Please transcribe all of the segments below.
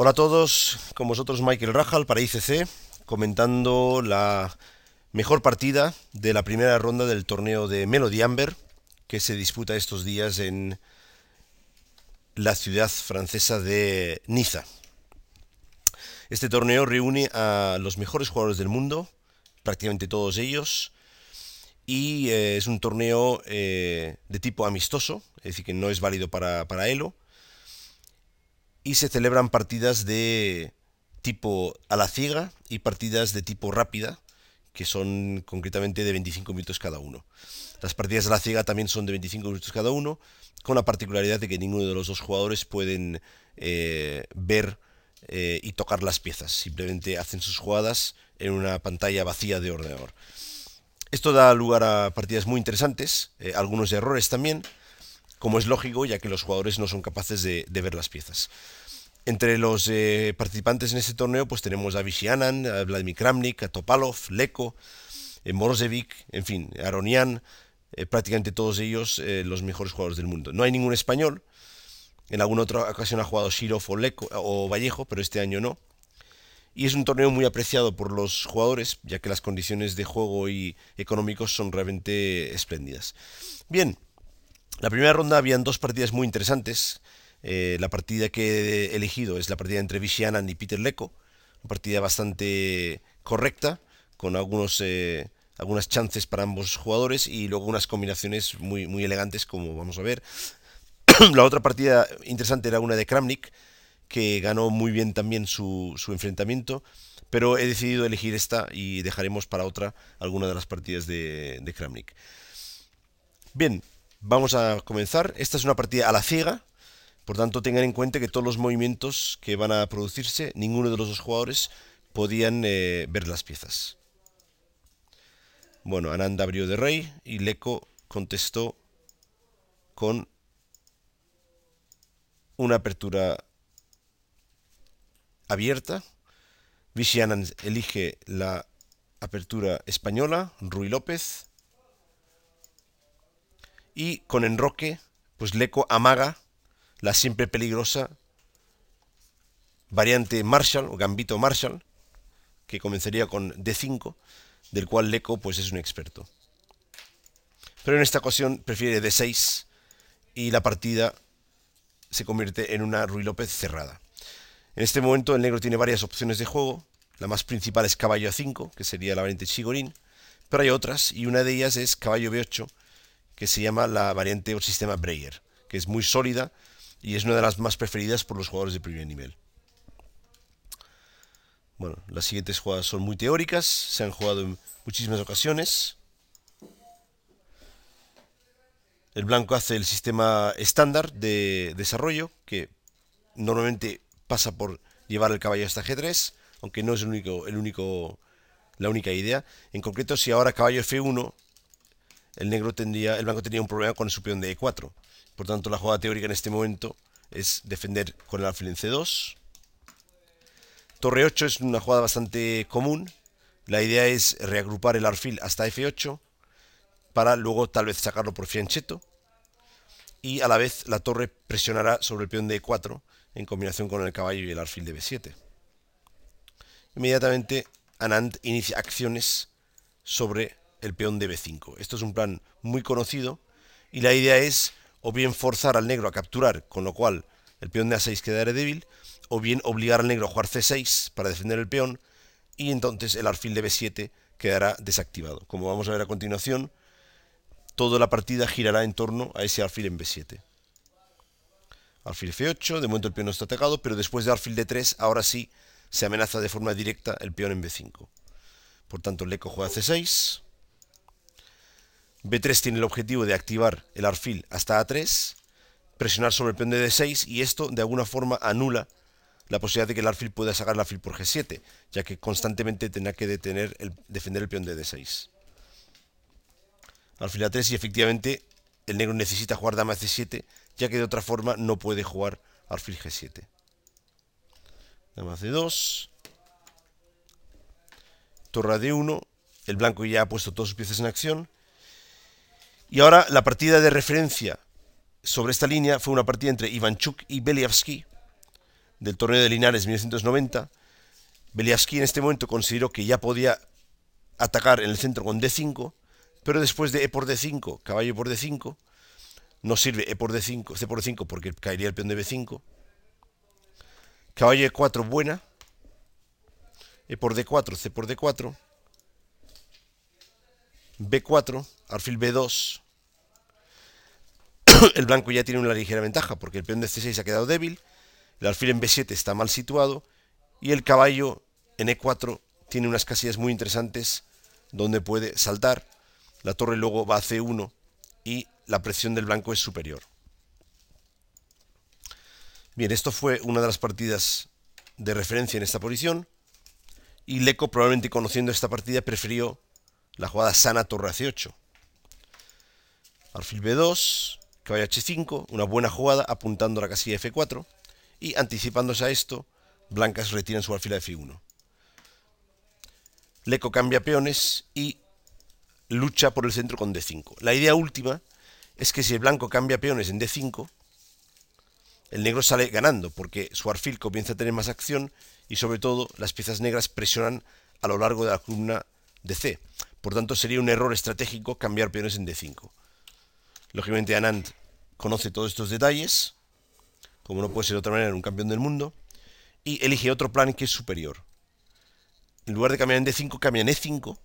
Hola a todos, con vosotros Michael Rajal para ICC, comentando la mejor partida de la primera ronda del torneo de Melody Amber, que se disputa estos días en la ciudad francesa de Niza. Este torneo reúne a los mejores jugadores del mundo, prácticamente todos ellos, y eh, es un torneo eh, de tipo amistoso, es decir, que no es válido para, para Elo y se celebran partidas de tipo a la ciega y partidas de tipo rápida, que son concretamente de 25 minutos cada uno. Las partidas a la ciega también son de 25 minutos cada uno, con la particularidad de que ninguno de los dos jugadores pueden eh, ver eh, y tocar las piezas, simplemente hacen sus jugadas en una pantalla vacía de ordenador. Esto da lugar a partidas muy interesantes, eh, algunos errores también, como es lógico, ya que los jugadores no son capaces de, ver las piezas. Entre los eh, participantes en este torneo, pues tenemos a Vichy a Vladimir Kramnik, a Topalov, Leko, eh, Morozevic, en fin, Aronian, eh, prácticamente todos ellos los mejores jugadores del mundo. No hay ningún español. En alguna otra ocasión ha jugado Shirov o, o Vallejo, pero este año no. Y es un torneo muy apreciado por los jugadores, ya que las condiciones de juego y económicos son realmente espléndidas. Bien, la primera ronda habían dos partidas muy interesantes. Eh, la partida que he elegido es la partida entre Vichy y Peter Leko. Una partida bastante correcta, con algunos, eh, algunas chances para ambos jugadores y luego unas combinaciones muy, muy elegantes, como vamos a ver. la otra partida interesante era una de Kramnik, que ganó muy bien también su, su enfrentamiento pero he decidido elegir esta y dejaremos para otra alguna de las partidas de, de Kramnik. Bien, Vamos a comenzar. Esta es una partida a la ciega. Por tanto, tengan en cuenta que todos los movimientos que van a producirse, ninguno de los dos jugadores podían eh, ver las piezas. Bueno, Ananda abrió de rey y Leko contestó con una apertura abierta. Vichy Anand elige la apertura española, Rui López. Y con enroque, pues Leco amaga la siempre peligrosa variante Marshall o Gambito Marshall, que comenzaría con D5, del cual Leco pues es un experto. Pero en esta ocasión prefiere D6 y la partida se convierte en una Rui López cerrada. En este momento el negro tiene varias opciones de juego. La más principal es caballo A5, que sería la variante Chigorin, pero hay otras y una de ellas es caballo B8, que se llama la variante o sistema Breyer, que es muy sólida y es una de las más preferidas por los jugadores de primer nivel. Bueno, las siguientes jugadas son muy teóricas, se han jugado en muchísimas ocasiones. El blanco hace el sistema estándar de desarrollo, que normalmente pasa por llevar el caballo hasta G3, aunque no es el único, el único, la única idea. En concreto, si ahora caballo F1 el negro tendría, el blanco tenía un problema con su peón de E4. Por tanto, la jugada teórica en este momento es defender con el alfil en C2. Torre 8 es una jugada bastante común. La idea es reagrupar el alfil hasta F8 para luego tal vez sacarlo por fianchetto. Y a la vez la torre presionará sobre el peón de E4 en combinación con el caballo y el alfil de B7. Inmediatamente Anand inicia acciones sobre el peón de b5. Esto es un plan muy conocido y la idea es o bien forzar al negro a capturar, con lo cual el peón de a6 quedará débil, o bien obligar al negro a jugar c6 para defender el peón y entonces el alfil de b7 quedará desactivado. Como vamos a ver a continuación, toda la partida girará en torno a ese alfil en b7. Alfil f8, de momento el peón no está atacado, pero después de alfil d3, ahora sí se amenaza de forma directa el peón en b5. Por tanto, Leco juega c6, B3 tiene el objetivo de activar el alfil hasta A3, presionar sobre el peón de D6 y esto de alguna forma anula la posibilidad de que el alfil pueda sacar el alfil por G7, ya que constantemente tendrá que defender el peón de D6. Alfil A3 y efectivamente el negro necesita jugar dama C7, ya que de otra forma no puede jugar alfil G7. Dama C2. Torre D1. El blanco ya ha puesto todas sus piezas en acción. Y ahora la partida de referencia sobre esta línea fue una partida entre Ivanchuk y Beliavsky, del torneo de Linares 1990, Beliavsky en este momento consideró que ya podía atacar en el centro con D5, pero después de E por D5, caballo por D5, no sirve E por D5, C por D5 porque caería el peón de B5. Caballo E4 buena. E por D4, C por D4. B4, alfil B2. el blanco ya tiene una ligera ventaja porque el peón de C6 ha quedado débil. El alfil en B7 está mal situado. Y el caballo en E4 tiene unas casillas muy interesantes donde puede saltar. La torre luego va a C1 y la presión del blanco es superior. Bien, esto fue una de las partidas de referencia en esta posición. Y Leco, probablemente conociendo esta partida, prefirió la jugada sana torre C8. Alfil B2, caballo H5, una buena jugada apuntando a la casilla F4. Y anticipándose a esto, blancas retiran su alfil a F1. Leco cambia peones y lucha por el centro con D5. La idea última es que si el blanco cambia peones en D5, el negro sale ganando, porque su alfil comienza a tener más acción y sobre todo las piezas negras presionan a lo largo de la columna de C. Por tanto, sería un error estratégico cambiar peones en D5. Lógicamente, Anand conoce todos estos detalles, como no puede ser de otra manera un campeón del mundo, y elige otro plan que es superior. En lugar de cambiar en D5, cambia en E5,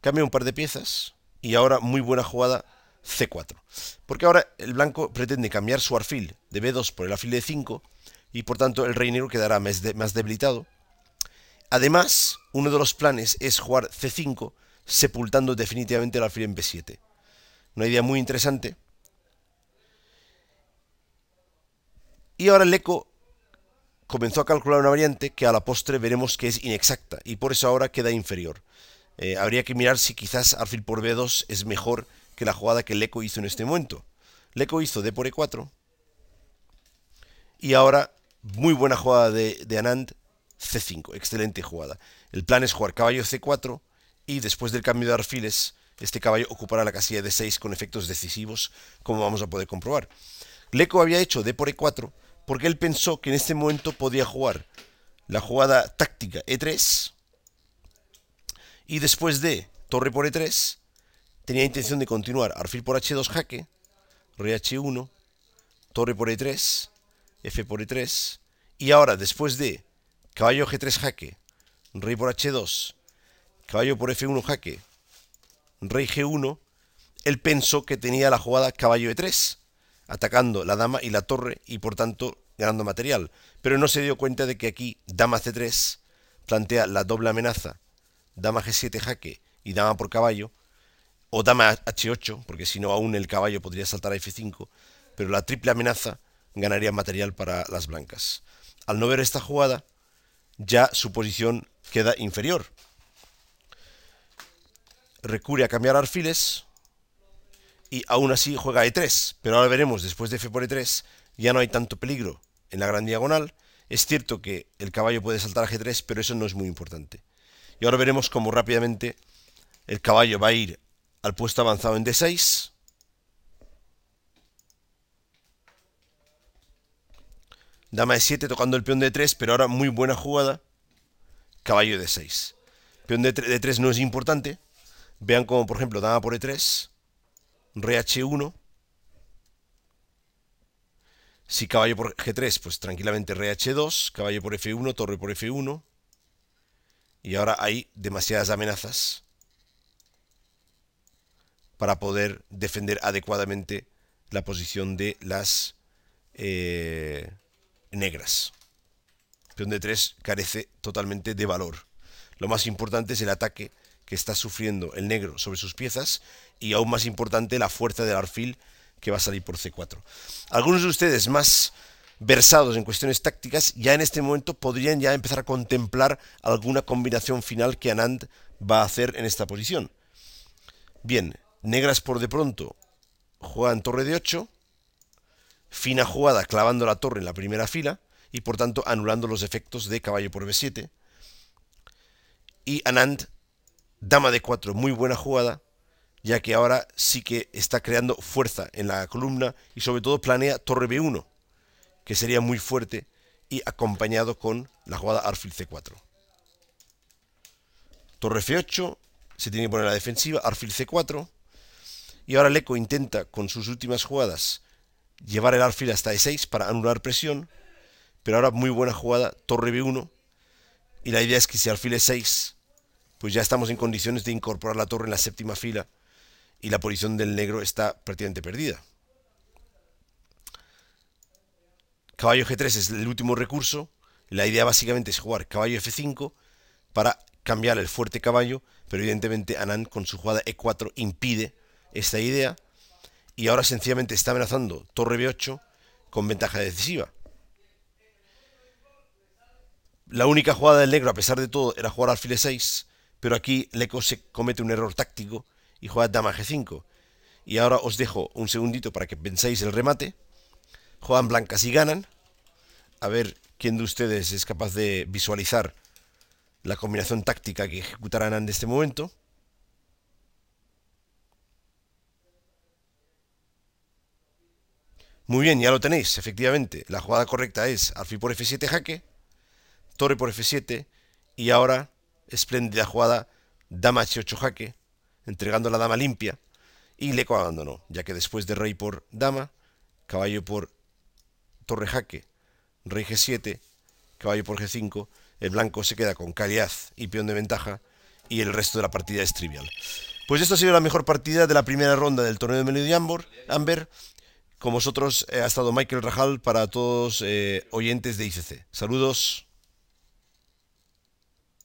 cambia un par de piezas, y ahora muy buena jugada C4. Porque ahora el blanco pretende cambiar su alfil de B2 por el alfil de 5 y por tanto el rey negro quedará más, debilitado. Además, uno de los planes es jugar C5 sepultando definitivamente el alfil en B7. Una idea muy interesante. Y ahora el eco comenzó a calcular una variante que a la postre veremos que es inexacta y por eso ahora queda inferior. Eh, habría que mirar si quizás alfil por B2 es mejor que la jugada que Leco hizo en este momento. Leco hizo D por E4. Y ahora, muy buena jugada de, Anand, C5. Excelente jugada. El plan es jugar caballo C4 y después del cambio de alfiles, este caballo ocupará la casilla de 6 con efectos decisivos, como vamos a poder comprobar. Leco había hecho D por E4 porque él pensó que en este momento podía jugar la jugada táctica E3 y después de torre por E3 tenía intención de continuar alfil por h2 jaque, rey h1, torre por e3, f por e3, y ahora después de caballo g3 jaque, rey por h2, caballo por f1 jaque, rey g1, él pensó que tenía la jugada caballo e3, atacando la dama y la torre y por tanto ganando material, pero no se dio cuenta de que aquí dama c3 plantea la doble amenaza, dama g7 jaque y dama por caballo, o dama h8, porque si no aún el caballo podría saltar a f5, pero la triple amenaza ganaría material para las blancas. Al no ver esta jugada, ya su posición queda inferior. Recurre a cambiar alfiles y aún así juega e3, pero ahora veremos, después de f por e3, ya no hay tanto peligro en la gran diagonal. Es cierto que el caballo puede saltar a g3, pero eso no es muy importante. Y ahora veremos cómo rápidamente el caballo va a ir al puesto avanzado en D6. Dama de 7 tocando el peón de 3, pero ahora muy buena jugada. Caballo de 6. Peón de 3 no es importante. Vean como, por ejemplo, dama por E3. Rey H1. Si caballo por G3, pues tranquilamente rey H2. Caballo por F1, torre por F1. Y ahora hay demasiadas amenazas para poder defender adecuadamente la posición de las eh, negras. Peón de 3 carece totalmente de valor. Lo más importante es el ataque que está sufriendo el negro sobre sus piezas y aún más importante la fuerza del alfil que va a salir por C4. Algunos de ustedes más versados en cuestiones tácticas ya en este momento podrían ya empezar a contemplar alguna combinación final que Anand va a hacer en esta posición. Bien, Negras por de pronto juegan torre de 8. Fina jugada clavando la torre en la primera fila y por tanto anulando los efectos de caballo por b7. Y Anand, dama de 4, muy buena jugada, ya que ahora sí que está creando fuerza en la columna y sobre todo planea torre b1, que sería muy fuerte y acompañado con la jugada alfil c4. Torre f8, se tiene que poner la defensiva, alfil c4. Y ahora Leco intenta con sus últimas jugadas llevar el alfil hasta e6 para anular presión. Pero ahora muy buena jugada, torre b1. Y la idea es que si alfil e6, pues ya estamos en condiciones de incorporar la torre en la séptima fila. Y la posición del negro está prácticamente perdida. Caballo G3 es el último recurso. La idea básicamente es jugar caballo F5 para cambiar el fuerte caballo, pero evidentemente Anand con su jugada E4 impide esta idea y ahora sencillamente está amenazando torre B8 con ventaja decisiva. La única jugada del negro, a pesar de todo, era jugar alfil E6, pero aquí Leco se comete un error táctico y juega dama G5. Y ahora os dejo un segundito para que penséis el remate. Juegan blancas y ganan. A ver quién de ustedes es capaz de visualizar la combinación táctica que ejecutarán en este momento. Muy bien, ya lo tenéis, efectivamente. La jugada correcta es alfil por f7 jaque, torre por f7 y ahora espléndida jugada dama h8 jaque, entregando la dama limpia y Leco abandonó, ya que después de rey por dama, caballo por torre jaque, rey g7, caballo por g5, el blanco se queda con calidad y peón de ventaja y el resto de la partida es trivial. Pues esto ha sido la mejor partida de la primera ronda del torneo de Melody Amber. Con vosotros eh, ha estado Michael Rajal para todos eh, oyentes de ICC. Saludos.